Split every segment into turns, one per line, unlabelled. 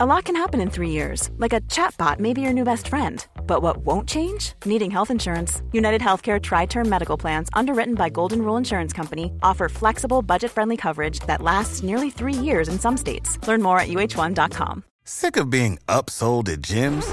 A lot can happen in three years, like a chatbot may be your new best friend. But what won't change? Needing health insurance. United Healthcare Tri Term Medical Plans, underwritten by Golden Rule Insurance Company, offer flexible, budget friendly coverage that lasts nearly three years in some states. Learn more at uh1.com.
Sick of being upsold at gyms?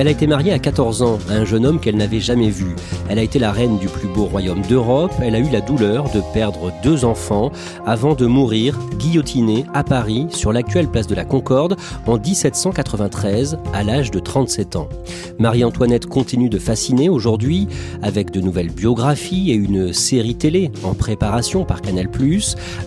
Elle a été mariée à 14 ans à un jeune homme qu'elle n'avait jamais vu. Elle a été la reine du plus beau royaume d'Europe. Elle a eu la douleur de perdre deux enfants avant de mourir guillotinée à Paris sur l'actuelle place de la Concorde en 1793 à l'âge de 37 ans. Marie-Antoinette continue de fasciner aujourd'hui avec de nouvelles biographies et une série télé en préparation par Canal+.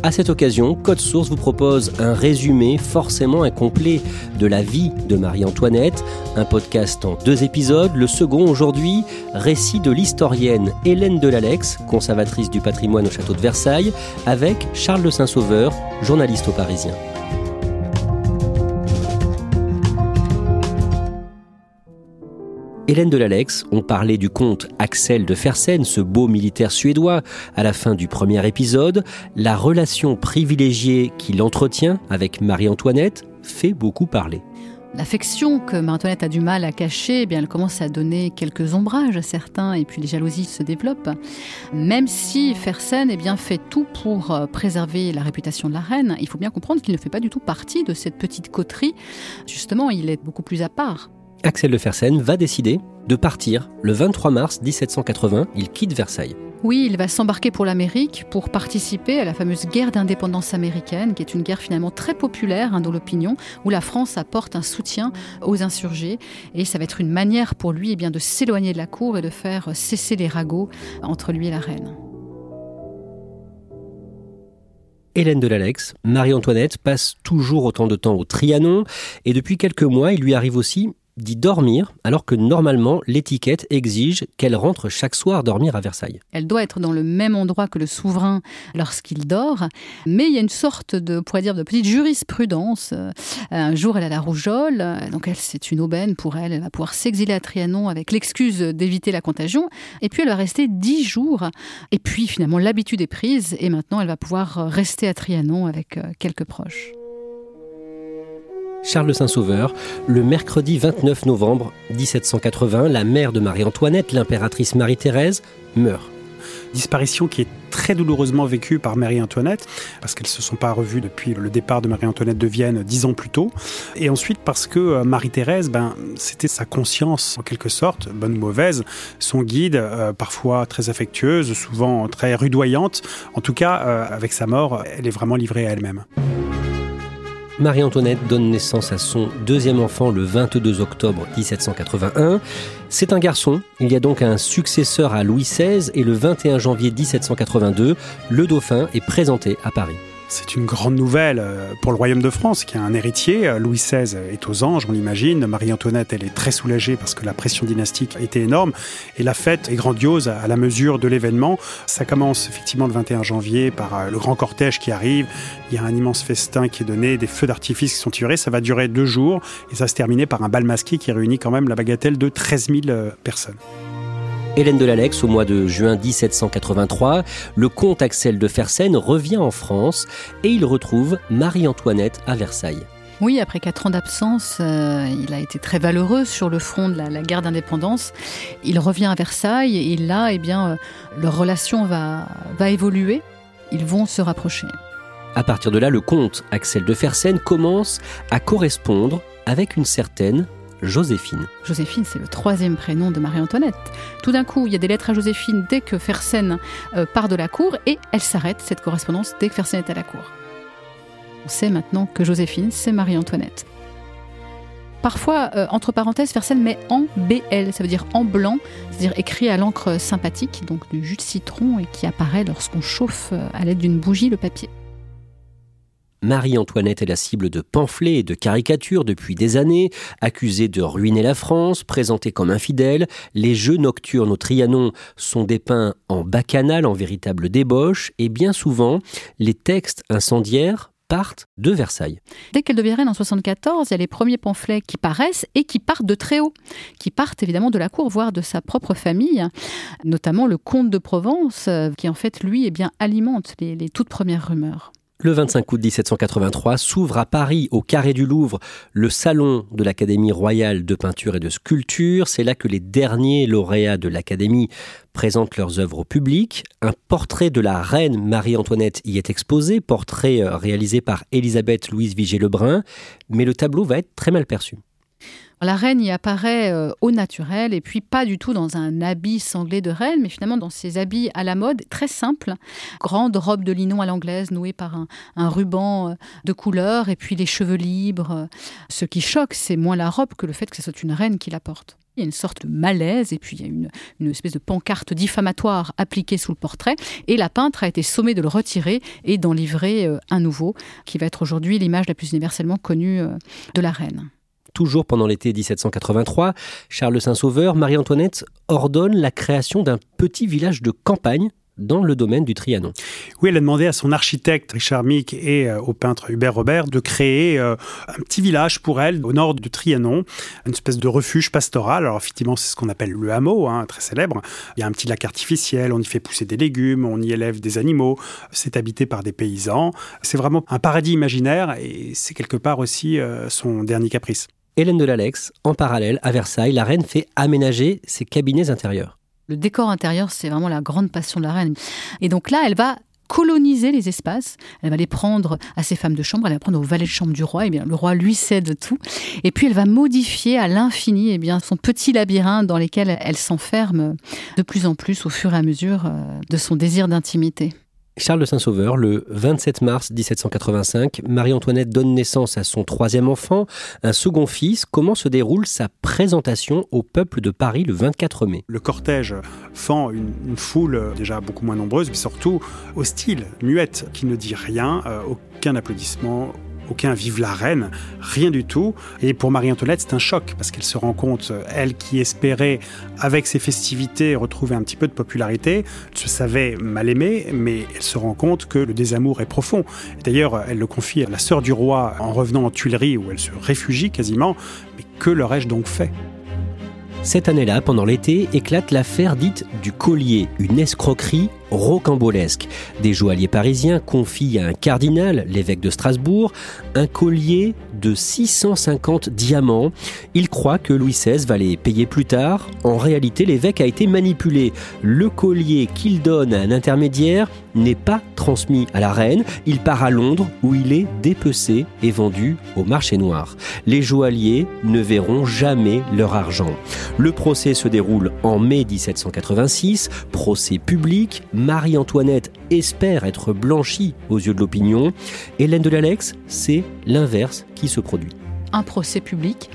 À cette occasion, Code Source vous propose un résumé forcément incomplet de la vie de Marie-Antoinette, un podcast deux épisodes. Le second aujourd'hui, récit de l'historienne Hélène Delalex, conservatrice du patrimoine au château de Versailles, avec Charles de Saint-Sauveur, journaliste au Parisien. Hélène Delalex, on parlait du comte Axel de Fersen, ce beau militaire suédois, à la fin du premier épisode. La relation privilégiée qu'il entretient avec Marie-Antoinette fait beaucoup parler.
L'affection que Marie-Antoinette a du mal à cacher, eh bien, elle commence à donner quelques ombrages à certains et puis les jalousies se développent. Même si Fersen eh bien, fait tout pour euh, préserver la réputation de la reine, il faut bien comprendre qu'il ne fait pas du tout partie de cette petite coterie. Justement, il est beaucoup plus à part.
Axel de Fersen va décider de partir le 23 mars 1780. Il quitte Versailles.
Oui, il va s'embarquer pour l'Amérique pour participer à la fameuse guerre d'indépendance américaine, qui est une guerre finalement très populaire hein, dans l'opinion, où la France apporte un soutien aux insurgés. Et ça va être une manière pour lui eh de s'éloigner de la cour et de faire cesser les ragots entre lui et la reine.
Hélène de l'Alex, Marie-Antoinette passe toujours autant de temps au Trianon et depuis quelques mois, il lui arrive aussi d'y dormir, alors que normalement l'étiquette exige qu'elle rentre chaque soir dormir à Versailles.
Elle doit être dans le même endroit que le souverain lorsqu'il dort, mais il y a une sorte de, pourrait dire, de petite jurisprudence. Euh, un jour, elle a la rougeole, donc elle, c'est une aubaine pour elle. Elle va pouvoir s'exiler à Trianon avec l'excuse d'éviter la contagion, et puis elle va rester dix jours. Et puis finalement, l'habitude est prise, et maintenant, elle va pouvoir rester à Trianon avec euh, quelques proches.
Charles Saint-Sauveur, le mercredi 29 novembre 1780, la mère de Marie-Antoinette, l'impératrice Marie-Thérèse, meurt.
Disparition qui est très douloureusement vécue par Marie-Antoinette, parce qu'elles ne se sont pas revues depuis le départ de Marie-Antoinette de Vienne dix ans plus tôt. Et ensuite parce que euh, Marie-Thérèse, ben, c'était sa conscience, en quelque sorte, bonne ou mauvaise, son guide, euh, parfois très affectueuse, souvent très rudoyante. En tout cas, euh, avec sa mort, elle est vraiment livrée à elle-même.
Marie-Antoinette donne naissance à son deuxième enfant le 22 octobre 1781. C'est un garçon, il y a donc un successeur à Louis XVI et le 21 janvier 1782, le dauphin est présenté à Paris.
C'est une grande nouvelle euh, pour le royaume de France qui a un héritier. Euh, Louis XVI est aux anges, on l'imagine. Marie-Antoinette, elle est très soulagée parce que la pression dynastique était énorme. Et la fête est grandiose à la mesure de l'événement. Ça commence effectivement le 21 janvier par euh, le grand cortège qui arrive. Il y a un immense festin qui est donné, des feux d'artifice qui sont tirés. Ça va durer deux jours et ça se terminer par un bal masqué qui réunit quand même la bagatelle de 13 000 personnes.
Hélène de l'Alex, au mois de juin 1783, le comte Axel de Fersen revient en France et il retrouve Marie-Antoinette à Versailles.
Oui, après quatre ans d'absence, euh, il a été très valeureux sur le front de la, guerre d'indépendance. Il revient à Versailles et là, eh bien, euh, leur relation va, va évoluer. Ils vont se rapprocher.
À partir de là, le comte Axel de Fersen commence à correspondre avec une certaine Joséphine.
Joséphine, c'est le troisième prénom de Marie-Antoinette. Tout d'un coup, il y a des lettres à Joséphine dès que Fersen euh, part de la cour et elle s'arrête, cette correspondance, dès que Fersen est à la cour. On sait maintenant que Joséphine, c'est Marie-Antoinette. parfois, euh, entre parenthèses, Fersen met en BL, ça veut dire en blanc, c'est-à-dire écrit à l'encre sympathique, donc du jus de citron, et qui apparaît lorsqu'on chauffe euh, à l'aide d'une bougie le papier.
Marie-Antoinette est la cible de pamphlets et de caricatures depuis des années, accusée de ruiner la France, présentée comme infidèle. Les jeux nocturnes au Trianon sont dépeints en bacchanal, en véritable débauche, et bien souvent, les textes incendiaires partent de Versailles.
Dès qu'elle devient reine en 74, il y a les premiers pamphlets qui paraissent et qui partent de très haut, qui partent évidemment de la cour, voire de sa propre famille, notamment le comte de Provence, euh, qui en fait, lui, eh bien, alimente les, les toutes premières rumeurs.
Le 25 août 1783 s'ouvre à Paris, au Carré du Louvre, le salon de l'Académie royale de peinture et de sculpture. C'est là que les derniers lauréats de l'Académie présentent leurs œuvres au public. Un portrait de la reine Marie-Antoinette y est exposé, portrait euh, réalisé par Elisabeth Louise Vigée-Lebrun, mais le tableau va être très mal perçu.
La reine y apparaît euh, au naturel et puis pas du tout dans un habit sanglé de reine, mais finalement dans ses habits à la mode, très simples. Grande robe de linon à l'anglaise nouée par un, ruban euh, de couleur et puis les cheveux libres. Ce qui choque, c'est moins la robe que le fait que ce soit une reine qui la porte. Il y a une sorte de malaise et puis il y a une, espèce de pancarte diffamatoire appliquée sous le portrait. Et la peintre a été sommée de le retirer et d'en livrer euh, un nouveau, qui va être aujourd'hui l'image la plus universellement connue de la reine
toujours pendant l'été 1783, Charles Saint-Sauveur, Marie-Antoinette ordonne la création d'un petit village de campagne dans le domaine du Trianon.
Oui, elle a demandé à son architecte Richard Mick et euh, au peintre Hubert Robert de créer euh, un petit village pour elle au nord du Trianon, une espèce de refuge pastoral. Alors effectivement, c'est ce qu'on appelle le hameau, hein, très célèbre. Il y a un petit lac artificiel, on y fait pousser des légumes, on y élève des animaux. C'est habité par des paysans. C'est vraiment un paradis imaginaire et c'est quelque part aussi euh, son dernier caprice.
Hélène de l'Alex, en parallèle, à Versailles, la reine fait aménager ses cabinets intérieurs.
Le décor intérieur, c'est vraiment la grande passion de la reine. Et donc là, elle va coloniser les espaces. Elle va les prendre à ses femmes de chambre, elle va prendre au valet de chambre du roi. Et bien, le roi lui cède tout. Et puis, elle va modifier à l'infini et eh bien son petit labyrinthe dans lequel elle s'enferme de plus en plus au fur et à mesure euh, de son désir d'intimité.
Charles de Saint-Sauveur, le 27 mars 1785, Marie-Antoinette donne naissance à son troisième enfant, un second fils. Comment se déroule sa présentation au peuple de Paris le 24 mai?
Le cortège fend une, foule déjà beaucoup moins nombreuse, mais surtout hostile, muette, qui ne dit rien, euh, aucun applaudissement, aucun vive la reine, rien du tout. Et pour Marie-Antoinette, c'est un choc parce qu'elle se rend compte, elle qui espérait, avec ses festivités, retrouver un petit peu de popularité, se savait mal aimée, mais elle se rend compte que le désamour est profond. D'ailleurs, elle le confie à la sœur du roi en revenant en Tuileries où elle se réfugie quasiment. Mais que leur ai-je donc fait?
Cette année-là, pendant l'été, éclate l'affaire dite du collier, une escroquerie rocambolesque. Des joailliers parisiens confient à un cardinal, l'évêque de Strasbourg, un collier de 650 diamants. Il croit que Louis XVI va les payer plus tard. En réalité, l'évêque a été manipulé. Le collier qu'il donne à un intermédiaire n'est pas transmis à la reine. Il part à Londres où il est dépecé et vendu au marché noir. Les joailliers ne verront jamais leur argent. Le procès se déroule en mai 1786, procès public. Marie-Antoinette espère être blanchie aux yeux de l'opinion. Hélène de l'Alex, c'est l'inverse qui se produit
un procès public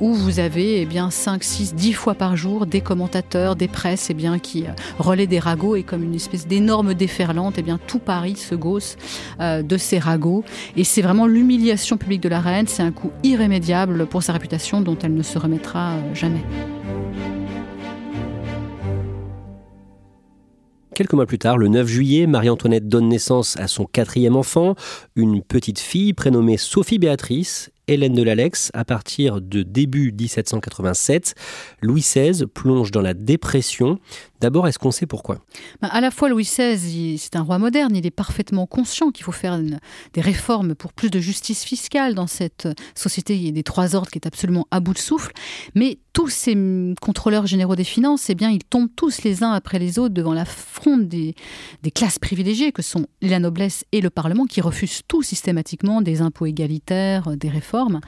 où vous avez eh bien 5, 6, 10 fois par jour des commentateurs, des presses eh bien, qui euh, relaient des ragots et comme une espèce d'énorme déferlante, eh bien, tout Paris se gausse euh, de ces ragots. Et c'est vraiment l'humiliation publique de la reine, c'est un coup irrémédiable pour sa réputation dont elle ne se remettra euh, jamais.
Quelques mois plus tard, le 9 juillet, Marie-Antoinette donne naissance à son quatrième enfant, une petite fille prénommée Sophie Béatrice, Hélène de l'Alex, à partir de début 1787, Louis XVI plonge dans la dépression. D'abord, est-ce qu'on sait pourquoi?
Ben, À la fois, Louis XVI, c'est un roi moderne, il est parfaitement conscient qu'il faut faire des réformes pour plus de justice fiscale dans cette société. Des trois ordres qui est absolument à bout de souffle. Mais tous ces contrôleurs généraux des finances, eh bien, ils tombent tous les uns après les autres devant la fronde des, classes privilégiées que sont la noblesse et le Parlement, qui refusent tout systématiquement des impôts égalitaires, des réformes.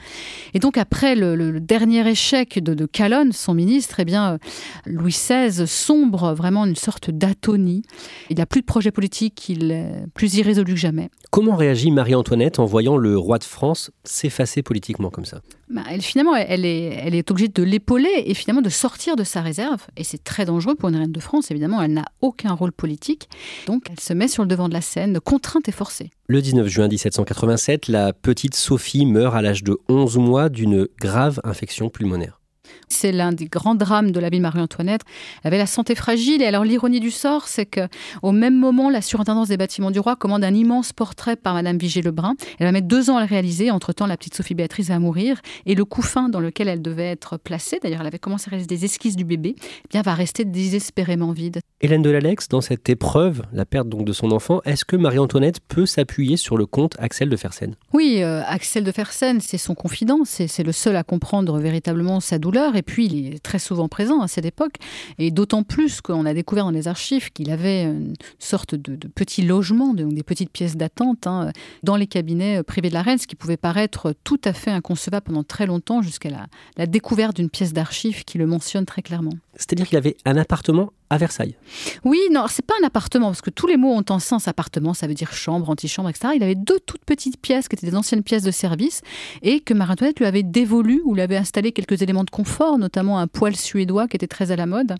Et donc après le, dernier échec de, Calonne, son ministre, eh bien, Louis XVI sombre euh, vraiment une sorte d'atonie. Il n'a plus de projet politique, il est plus irrésolu que jamais.
Comment réagit Marie-Antoinette en voyant le roi de France s'effacer politiquement comme ça?
Bah, elle, Finalement, elle est, elle est obligée de l'épauler et finalement de sortir de sa réserve. Et c'est très dangereux pour une reine de France, évidemment, elle n'a aucun rôle politique. Donc elle se met sur le devant de la scène, contrainte et forcée.
Le 19 juin 1787, la petite Sophie meurt à l'âge de 11 mois d'une grave infection pulmonaire.
C'est l'un des grands drames de la vie de Marie-Antoinette. Elle avait la santé fragile et alors l'ironie du sort, c'est que au même moment, la surintendance des bâtiments du roi commande un immense portrait par Madame Vigée-Lebrun. Elle va mettre deux ans à le réaliser. Entre-temps, la petite Sophie Béatrice va mourir et le couffin dans lequel elle devait être placée, d'ailleurs, elle avait commencé à réaliser des esquisses du bébé, eh bien, va rester désespérément vide.
Hélène de l'Alex, dans cette épreuve, la perte donc de son enfant, est-ce que Marie-Antoinette peut s'appuyer sur le comte Axel de Fersen?
Oui, euh, Axel de Fersen, c'est son confident, c'est le seul à comprendre véritablement sa douleur et puis il est très souvent présent à cette époque, et d'autant plus qu'on a découvert dans les archives qu'il avait une sorte de, petit logement, des petites pièces d'attente hein, dans les cabinets privés de la reine, ce qui pouvait paraître tout à fait inconcevable pendant très longtemps, jusqu'à la, la découverte d'une pièce d'archives qui le mentionne très clairement.
C'est-à-dire qu'il avait un appartement à Versailles.
Oui, non, c'est pas un appartement, parce que tous les mots ont un sens. Appartement, ça veut dire chambre, antichambre, etc. Il avait deux toutes petites pièces qui étaient des anciennes pièces de service et que Marie-Antoinette lui avait dévolues ou lui avait installé quelques éléments de confort, notamment un poêle suédois qui était très à la mode.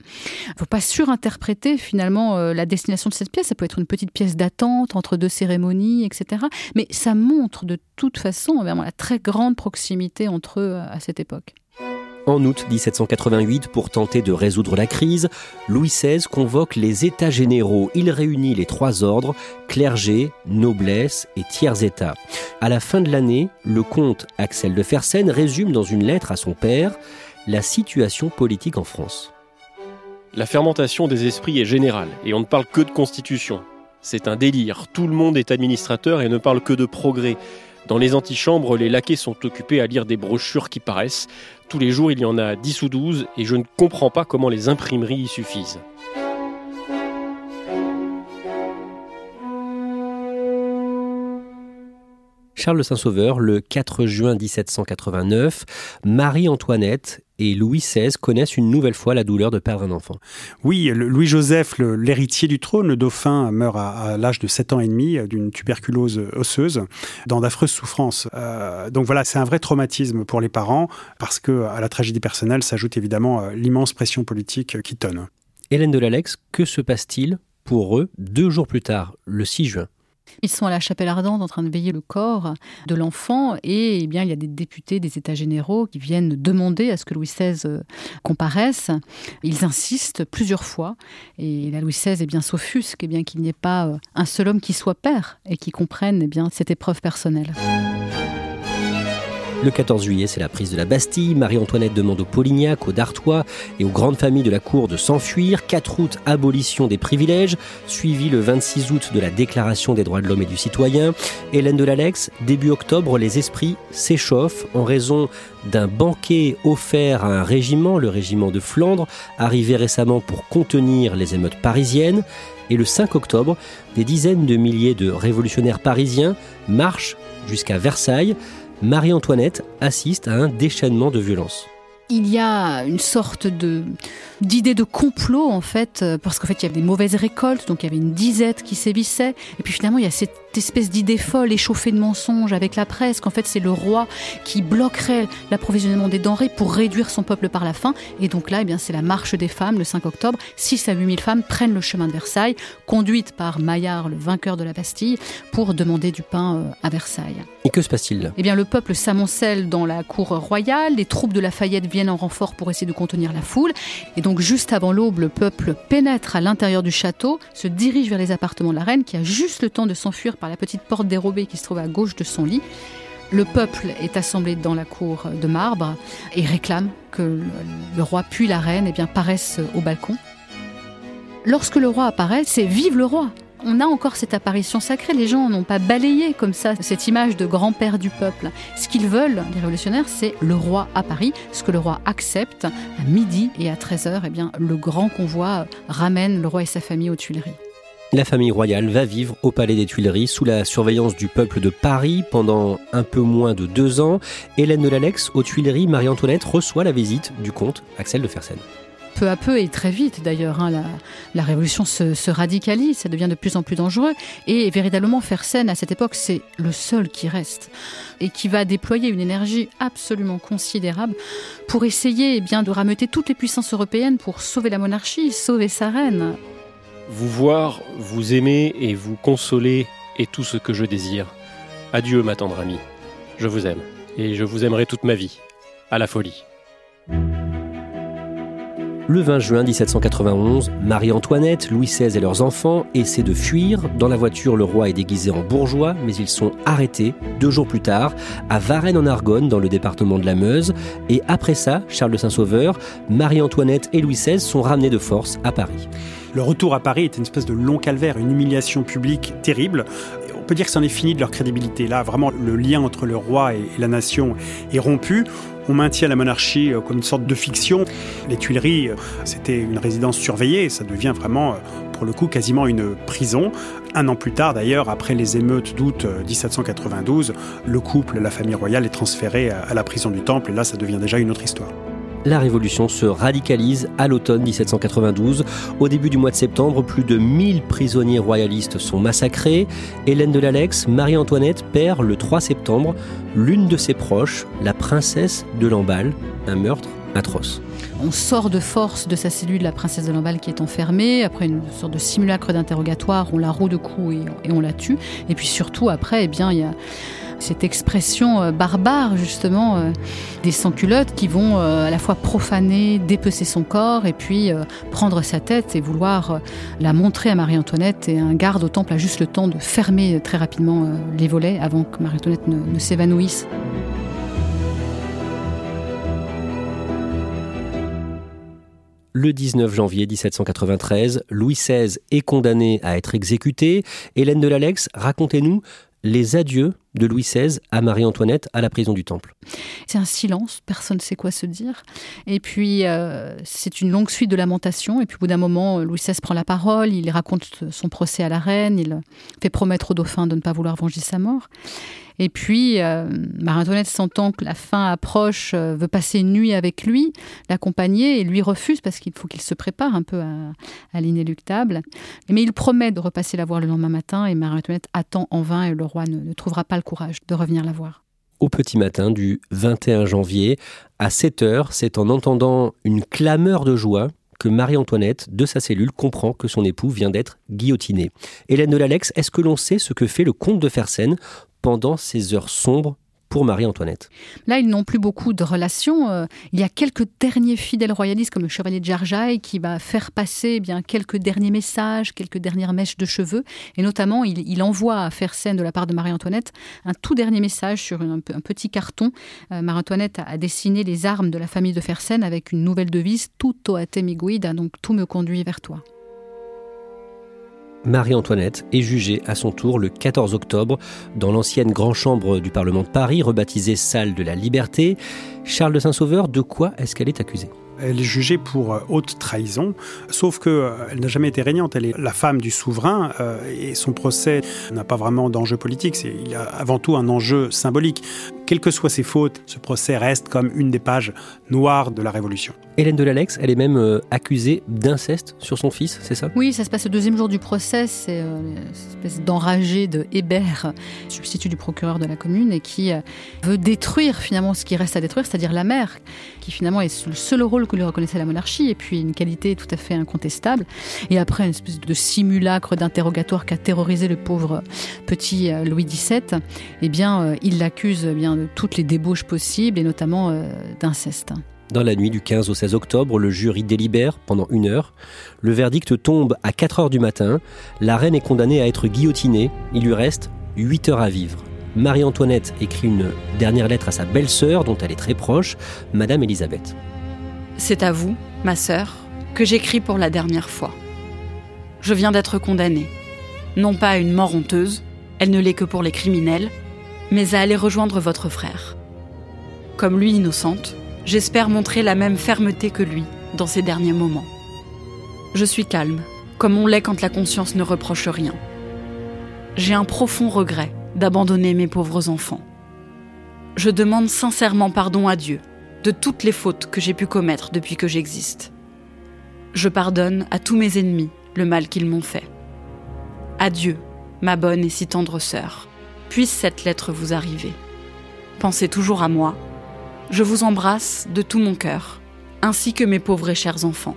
Il ne faut pas surinterpréter finalement euh, la destination de cette pièce. Ça peut être une petite pièce d'attente entre deux cérémonies, etc. Mais ça montre de toute façon vraiment la très grande proximité entre eux à cette époque.
En août 1788, pour tenter de résoudre la crise, Louis XVI convoque les États généraux. Il réunit les trois ordres, clergé, noblesse et tiers-État. À la fin de l'année, le comte Axel de Fersen résume dans une lettre à son père la situation politique en France.
La fermentation des esprits est générale et on ne parle que de constitution. C'est un délire. Tout le monde est administrateur et ne parle que de progrès. Dans les antichambres, les laquais sont occupés à lire des brochures qui paraissent. Tous les jours, il y en a 10 ou 12 et je ne comprends pas comment les imprimeries y suffisent.
Charles Saint-Sauveur, le 4 juin 1789, Marie-Antoinette et Louis XVI connaissent une nouvelle fois la douleur de perdre un enfant.
Oui, Louis-Joseph, l'héritier du trône, le dauphin, meurt à, l'âge de 7 ans et demi euh, d'une tuberculose osseuse, dans d'affreuses souffrances. Euh, donc voilà, c'est un vrai traumatisme pour les parents, parce que à la tragédie personnelle s'ajoute évidemment euh, l'immense pression politique qui tonne.
Hélène de l'Alex, que se passe-t-il pour eux deux jours plus tard, le 6 juin?
Ils sont à la chapelle ardente en train de veiller le corps de l'enfant et eh bien il y a des députés des États généraux qui viennent demander à ce que Louis XVI euh, comparaisse. Ils insistent plusieurs fois et la Louis XVI eh bien s'offusque eh bien qu'il n'y ait pas euh, un seul homme qui soit père et qui comprenne eh bien cette épreuve personnelle.
Le 14 juillet, c'est la prise de la Bastille. Marie-Antoinette demande aux Polignac, aux Dartois et aux grandes familles de la cour de s'enfuir. 4 août, abolition des privilèges, suivi le 26 août de la Déclaration des droits de l'homme et du citoyen. Hélène de l'Alex, début octobre, les esprits s'échauffent en raison d'un banquet offert à un régiment, le régiment de Flandre, arrivé récemment pour contenir les émeutes parisiennes. Et le 5 octobre, des dizaines de milliers de révolutionnaires parisiens marchent jusqu'à Versailles Marie-Antoinette assiste à un déchaînement de violence.
Il y a une sorte de d'idée de complot en fait parce qu'en fait il y avait des mauvaises récoltes donc il y avait une disette qui sévissait et puis finalement il y a cette espèce d'idée folle échauffée de mensonges avec la presse, qu'en fait c'est le roi qui bloquerait l'approvisionnement des denrées pour réduire son peuple par la faim. Et donc là, eh bien, c'est la marche des femmes le 5 octobre. 6 à 8 000 femmes prennent le chemin de Versailles, conduites par Maillard, le vainqueur de la Bastille, pour demander du pain euh, à Versailles.
Et que se passe-t-il?
Eh bien, le peuple s'amoncelle dans la cour royale, les troupes de Lafayette viennent en renfort pour essayer de contenir la foule. Et donc, juste avant l'aube, le peuple pénètre à l'intérieur du château, se dirige vers les appartements de la reine, qui a juste le temps de s'enfuir par la petite porte dérobée qui se trouve à gauche de son lit. Le peuple est assemblé dans la cour de marbre et réclame que le roi puis la reine eh bien, paraissent au balcon. Lorsque le roi apparaît, c'est Vive le roi on a encore cette apparition sacrée. Les gens n'ont pas balayé comme ça cette image de grand-père du peuple. Ce qu'ils veulent, les révolutionnaires, c'est le roi à Paris. Ce que le roi accepte, à midi et à 13h, eh le grand convoi ramène le roi et sa famille aux Tuileries.
La famille royale va vivre au Palais des Tuileries sous la surveillance du peuple de Paris pendant un peu moins de deux ans. Hélène de l'Alex, aux Tuileries, Marie-Antoinette reçoit la visite du comte Axel de Fersen.
peu à peu et très vite d'ailleurs, hein, la, révolution se, radicalise, ça devient de plus en plus dangereux. Et véritablement, Fersen, à cette époque, c'est le seul qui reste et qui va déployer une énergie absolument considérable pour essayer eh bien, de rameuter toutes les puissances européennes pour sauver la monarchie, sauver sa reine.
Vous voir, vous aimer et vous consoler est tout ce que je désire. Adieu, ma tendre amie. Je vous aime et je vous aimerai toute ma vie. À la folie.
Le 20 juin 1791, Marie-Antoinette, Louis XVI et leurs enfants essaient de fuir. Dans la voiture, le roi est déguisé en bourgeois, mais ils sont arrêtés deux jours plus tard à Varennes en Argonne, dans le département de la Meuse. Et après ça, Charles de Saint-Sauveur, Marie-Antoinette et Louis XVI sont ramenés de force à Paris.
Le retour à Paris est une espèce de long calvaire, une humiliation publique terrible on peut dire que c'en est fini de leur crédibilité. Là, vraiment, le lien entre le roi et la nation est rompu. On maintient la monarchie euh, comme une sorte de fiction. Les Tuileries, euh, c'était une résidence surveillée. Ça devient vraiment, euh, pour le coup, quasiment une prison. Un an plus tard, d'ailleurs, après les émeutes d'août 1792, le couple, la famille royale, est transféré à la prison du Temple. Et là, ça devient déjà une autre histoire
la révolution se radicalise à l'automne 1792. Au début du mois de septembre, plus de 1000 prisonniers royalistes sont massacrés. Hélène de l'Alex, Marie-Antoinette, perd le 3 septembre l'une de ses proches, la princesse de Lamballe, un meurtre atroce.
On sort de force de sa cellule la princesse de Lamballe qui est enfermée. Après une sorte de simulacre d'interrogatoire, on la roue de coups et, on la tue. Et puis surtout, après, eh bien, il y a cette expression euh, barbare justement euh, des sans-culottes qui vont euh, à la fois profaner, dépecer son corps et puis prendre sa tête et vouloir la montrer à Marie-Antoinette et un garde au temple a juste le temps de fermer très rapidement les volets avant que Marie-Antoinette ne s'évanouisse.
Le 19 janvier 1793, Louis XVI est condamné à être exécuté. Hélène de l'Alex, racontez-nous les adieux de Louis XVI à Marie-Antoinette à la prison du Temple.
C'est un silence, personne ne sait quoi se dire. Et puis, euh, c'est une longue suite de lamentations. Et puis, au bout d'un moment, Louis XVI prend la parole, il raconte son procès à la reine, il fait promettre au dauphin de ne pas vouloir venger sa mort. Et puis, euh, Marie-Antoinette sentant que la fin approche, euh, veut passer une nuit avec lui, l'accompagner, et lui refuse parce qu'il faut qu'il se prépare un peu à, l'inéluctable. Mais il promet de repasser la voir le lendemain matin, et Marie-Antoinette attend en vain, et le roi ne, ne trouvera pas le courage de revenir la voir
au petit matin du 21 janvier. À 7 heures, c'est en entendant une clameur de joie que Marie-Antoinette, de sa cellule, comprend que son époux vient d'être guillotiné. Hélène de l'Alex, est-ce que l'on sait ce que fait le comte de Fersen pendant ces heures sombres pour Marie-Antoinette.
Là, ils n'ont plus beaucoup de relations. Euh, il y a quelques derniers fidèles royalistes, comme le chevalier de Jarjaï, qui va faire passer eh bien quelques derniers messages, quelques dernières mèches de cheveux. Et notamment, il, envoie à Fersen, de la part de Marie-Antoinette, un tout dernier message sur un, petit carton. Euh, Marie-Antoinette a dessiné les armes de la famille de Fersen avec une nouvelle devise, « Tutto a te mi guida », donc « Tout me conduit vers toi ».
Marie-Antoinette est jugée à son tour le 14 octobre dans l'ancienne Grand Chambre du Parlement de Paris, rebaptisée Salle de la Liberté. Charles de Saint-Sauveur, de quoi est-ce qu'elle est accusée?
Elle est jugée pour euh, haute trahison, sauf qu'elle euh, n'a jamais été régnante. Elle est la femme du souverain euh, et son procès n'a pas vraiment d'enjeu politique. il a avant tout un enjeu symbolique. Quelles que soient ses fautes, ce procès reste comme une des pages noires de la Révolution.
Hélène de l'Alex, elle est même euh, accusée d'inceste sur son fils, c'est ça?
Oui, ça se passe le deuxième jour du procès. C'est euh, une espèce d'enragé de Hébert, substitut du procureur de la commune, et qui euh, veut détruire finalement ce qui reste à détruire, c'est-à-dire la mère, qui finalement est le seul rôle que lui reconnaissait la monarchie, et puis une qualité tout à fait incontestable. Et après, une espèce de simulacre d'interrogatoire qui a terrorisé le pauvre petit Louis XVII, eh bien, il l'accuse eh bien de toutes les débauches possibles, et notamment d'inceste.
Dans la nuit du 15 au 16 octobre, le jury délibère pendant une heure. Le verdict tombe à 4 heures du matin. La reine est condamnée à être guillotinée. Il lui reste 8 heures à vivre. Marie-Antoinette écrit une dernière lettre à sa belle-sœur, dont elle est très proche, Madame Elisabeth.
C'est à vous, ma sœur, que j'écris pour la dernière fois. Je viens d'être condamnée, non pas à une mort honteuse, elle ne l'est que pour les criminels, mais à aller rejoindre votre frère. Comme lui innocente, j'espère montrer la même fermeté que lui dans ces derniers moments. Je suis calme, comme on l'est quand la conscience ne reproche rien. J'ai un profond regret d'abandonner mes pauvres enfants. Je demande sincèrement pardon à Dieu de toutes les fautes que j'ai pu commettre depuis que j'existe. Je pardonne à tous mes ennemis le mal qu'ils m'ont fait. Adieu, ma bonne et si tendre sœur. Puisse cette lettre vous arriver. Pensez toujours à moi. Je vous embrasse de tout mon cœur, ainsi que mes pauvres et chers enfants.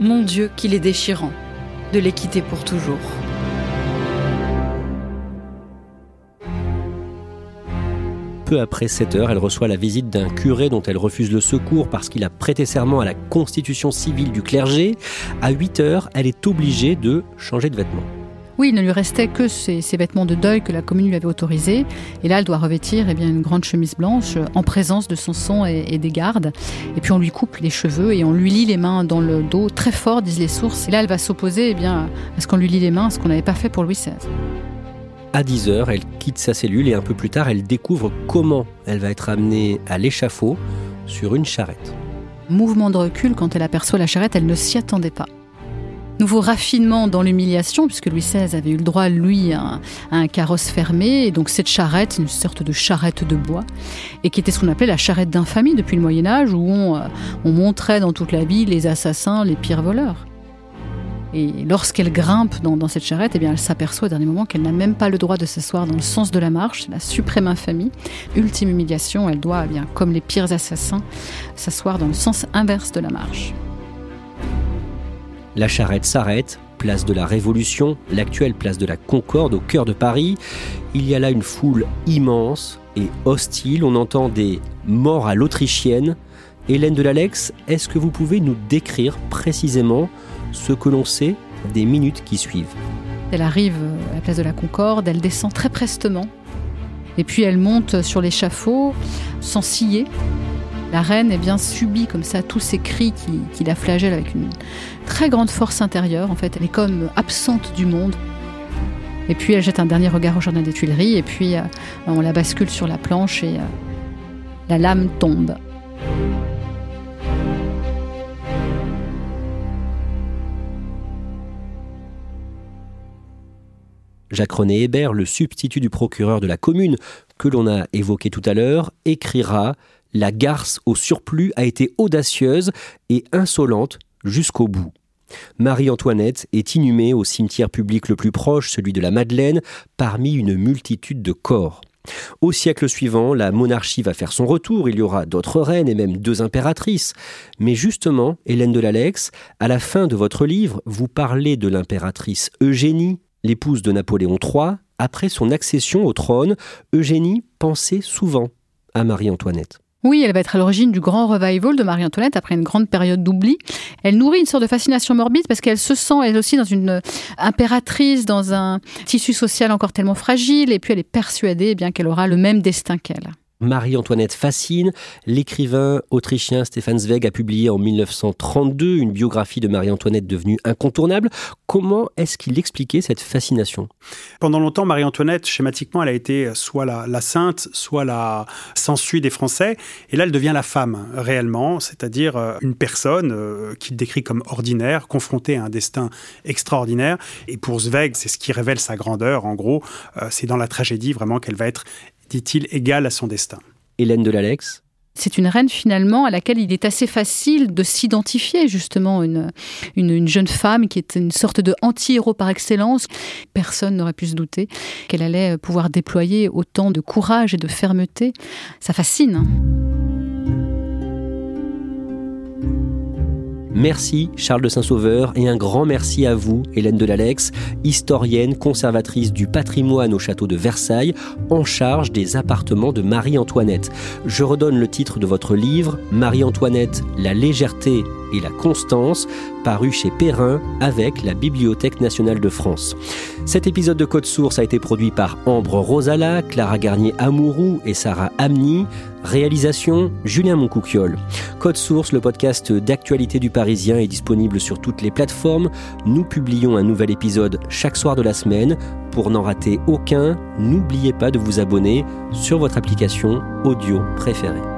Mon Dieu, qu'il est déchirant de les quitter pour toujours.
peu après 7 heures, elle reçoit la visite d'un curé dont elle refuse le secours parce qu'il a prêté serment à la constitution civile du clergé. À 8 heures, elle est obligée de changer de vêtements.
Oui, il ne lui restait que ses, vêtements de deuil que la commune lui avait autorisés. Et là, elle doit revêtir eh bien, une grande chemise blanche en présence de son son et, des gardes. Et puis on lui coupe les cheveux et on lui lie les mains dans le dos très fort, disent les sources. Et là, elle va s'opposer eh bien, à ce qu'on lui lie les mains, ce qu'on n'avait pas fait pour Louis XVI.
À 10h, elle quitte sa cellule et un peu plus tard, elle découvre comment elle va être amenée à l'échafaud sur une charrette.
Mouvement de recul, quand elle aperçoit la charrette, elle ne s'y attendait pas. Nouveau raffinement dans l'humiliation, puisque Louis XVI avait eu le droit, lui, à un, carrosse fermé, et donc cette charrette, une sorte de charrette de bois, et qui était ce qu'on appelait la charrette d'infamie depuis le Moyen Âge, où on, euh, on montrait dans toute la ville les assassins, les pires voleurs. Et lorsqu'elle grimpe dans, cette charrette, eh bien, elle s'aperçoit au dernier moment qu'elle n'a même pas le droit de s'asseoir dans le sens de la marche. La suprême infamie. Ultime humiliation, elle doit, eh bien, comme les pires assassins, s'asseoir dans le sens inverse de la marche.
La charrette s'arrête, place de la Révolution, l'actuelle place de la Concorde au cœur de Paris. Il y a là une foule immense et hostile. On entend des morts à l'autrichienne. Hélène de l'Alex, est-ce que vous pouvez nous décrire précisément ce que l'on sait des minutes qui suivent?
Elle arrive à la place de la Concorde, elle descend très prestement, et puis elle monte sur l'échafaud sans scier. La reine est bien subie comme ça tous ces cris qui, la flagellent avec une très grande force intérieure. En fait, elle est comme absente du monde. Et puis elle jette un dernier regard au jardin des Tuileries, et puis euh, on la bascule sur la planche et euh, la lame tombe.
Jacques-René Hébert, le substitut du procureur de la commune que l'on a évoqué tout à l'heure, écrira La garce au surplus a été audacieuse et insolente jusqu'au bout. Marie-Antoinette est inhumée au cimetière public le plus proche, celui de la Madeleine, parmi une multitude de corps. Au siècle suivant, la monarchie va faire son retour, il y aura d'autres reines et même deux impératrices. Mais justement, Hélène de l'Alex, à la fin de votre livre, vous parlez de l'impératrice Eugénie, l'épouse de Napoléon III, après son accession au trône, Eugénie pensait souvent à Marie-Antoinette.
Oui, elle va être à l'origine du grand revival de Marie-Antoinette après une grande période d'oubli. Elle nourrit une sorte de fascination morbide parce qu'elle se sent elle aussi dans une impératrice, dans un tissu social encore tellement fragile, et puis elle est persuadée eh bien qu'elle aura le même destin qu'elle.
Marie-Antoinette fascine. L'écrivain autrichien Stefan Zweig a publié en 1932 une biographie de Marie-Antoinette devenue incontournable. Comment est-ce qu'il expliquait cette fascination?
Pendant longtemps, Marie-Antoinette, schématiquement, elle a été soit la, sainte, soit la sensuée des Français. Et là, elle devient la femme, réellement, c'est-à-dire euh, une personne euh, qu'il décrit comme ordinaire, confrontée à un destin extraordinaire. Et pour Zweig, c'est ce qui révèle sa grandeur, en gros. Euh, c'est dans la tragédie, vraiment, qu'elle va être dit-il, égale à son destin.
Hélène de l'Alex
c'est une reine finalement à laquelle il est assez facile de s'identifier, justement, une, une, jeune femme qui est une sorte de anti-héros par excellence. Personne n'aurait pu se douter qu'elle allait pouvoir déployer autant de courage et de fermeté. Ça fascine.
Merci Charles de Saint-Sauveur et un grand merci à vous, Hélène Delalex, historienne, conservatrice du patrimoine au château de Versailles, en charge des appartements de Marie-Antoinette. Je redonne le titre de votre livre, Marie-Antoinette, la légèreté et la constance, paru chez Perrin avec la Bibliothèque nationale de France. Cet épisode de Code Source a été produit par Ambre Rosala, Clara Garnier-Amouroux et Sarah Amni. Réalisation Julien Moncouquiole. Code Source, le podcast d'actualité du Parisien, est disponible sur toutes les plateformes. Nous publions un nouvel épisode chaque soir de la semaine. Pour n'en rater aucun, n'oubliez pas de vous abonner sur votre application audio préférée.